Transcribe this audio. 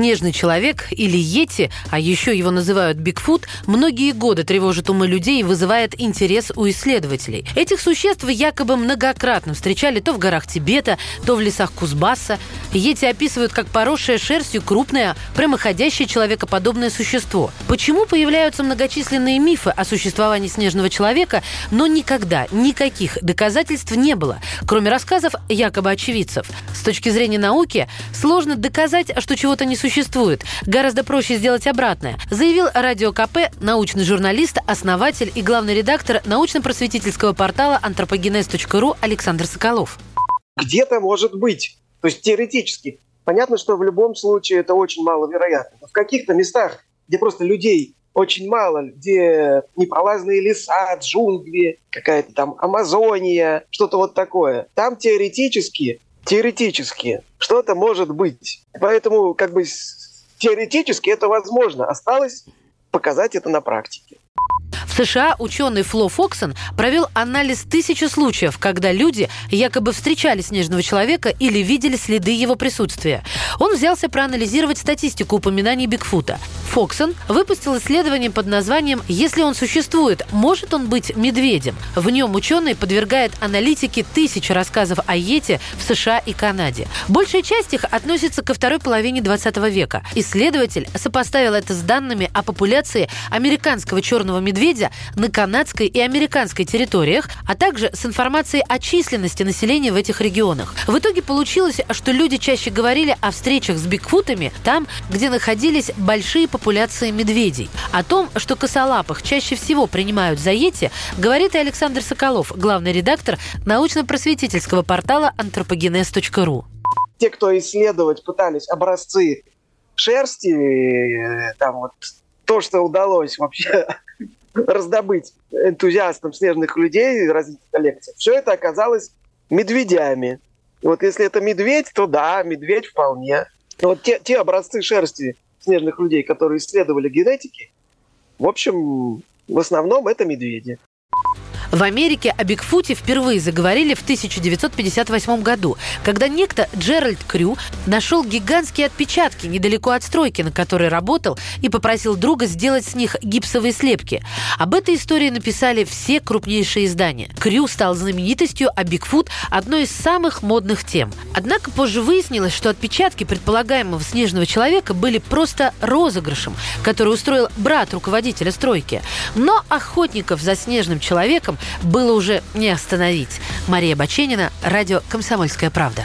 Снежный человек или Йети, а еще его называют Бигфут, многие годы тревожит умы людей и вызывает интерес у исследователей. Этих существ якобы многократно встречали то в горах Тибета, то в лесах Кузбасса. Йети описывают как поросшее шерстью крупное, прямоходящее человекоподобное существо. Почему появляются многочисленные мифы о существовании снежного человека, но никогда никаких доказательств не было, кроме рассказов якобы очевидцев? С точки зрения науки сложно доказать, что чего-то не существует. Гораздо проще сделать обратное, заявил Радио КП научный журналист, основатель и главный редактор научно-просветительского портала антропогенез.ру Александр Соколов. Где-то может быть. То есть теоретически. Понятно, что в любом случае это очень маловероятно. Но в каких-то местах, где просто людей очень мало, где непролазные леса, джунгли, какая-то там Амазония, что-то вот такое. Там теоретически теоретически что-то может быть. Поэтому как бы теоретически это возможно. Осталось показать это на практике. В США ученый Фло Фоксон провел анализ тысячи случаев, когда люди якобы встречали снежного человека или видели следы его присутствия. Он взялся проанализировать статистику упоминаний Бигфута. Фоксон выпустил исследование под названием «Если он существует, может он быть медведем?». В нем ученый подвергает аналитике тысячи рассказов о Йете в США и Канаде. Большая часть их относится ко второй половине 20 века. Исследователь сопоставил это с данными о популяции американского черного медведя на канадской и американской территориях, а также с информацией о численности населения в этих регионах. В итоге получилось, что люди чаще говорили о встречах с бигфутами там, где находились большие популяции медведей. О том, что косолапых чаще всего принимают за йети, говорит и Александр Соколов, главный редактор научно-просветительского портала антропогенез.ру. Те, кто исследовать пытались образцы шерсти, э, там вот то, что удалось вообще раздобыть энтузиастам снежных людей различных коллекций, все это оказалось медведями. И вот если это медведь, то да, медведь вполне. Но вот те, те образцы шерсти, снежных людей, которые исследовали генетики, в общем, в основном это медведи. В Америке о Бигфуте впервые заговорили в 1958 году, когда некто Джеральд Крю нашел гигантские отпечатки недалеко от стройки, на которой работал, и попросил друга сделать с них гипсовые слепки. Об этой истории написали все крупнейшие издания. Крю стал знаменитостью, а Бигфут – одной из самых модных тем. Однако позже выяснилось, что отпечатки предполагаемого снежного человека были просто розыгрышем, который устроил брат руководителя стройки. Но охотников за снежным человеком было уже не остановить. Мария Баченина, радио «Комсомольская правда».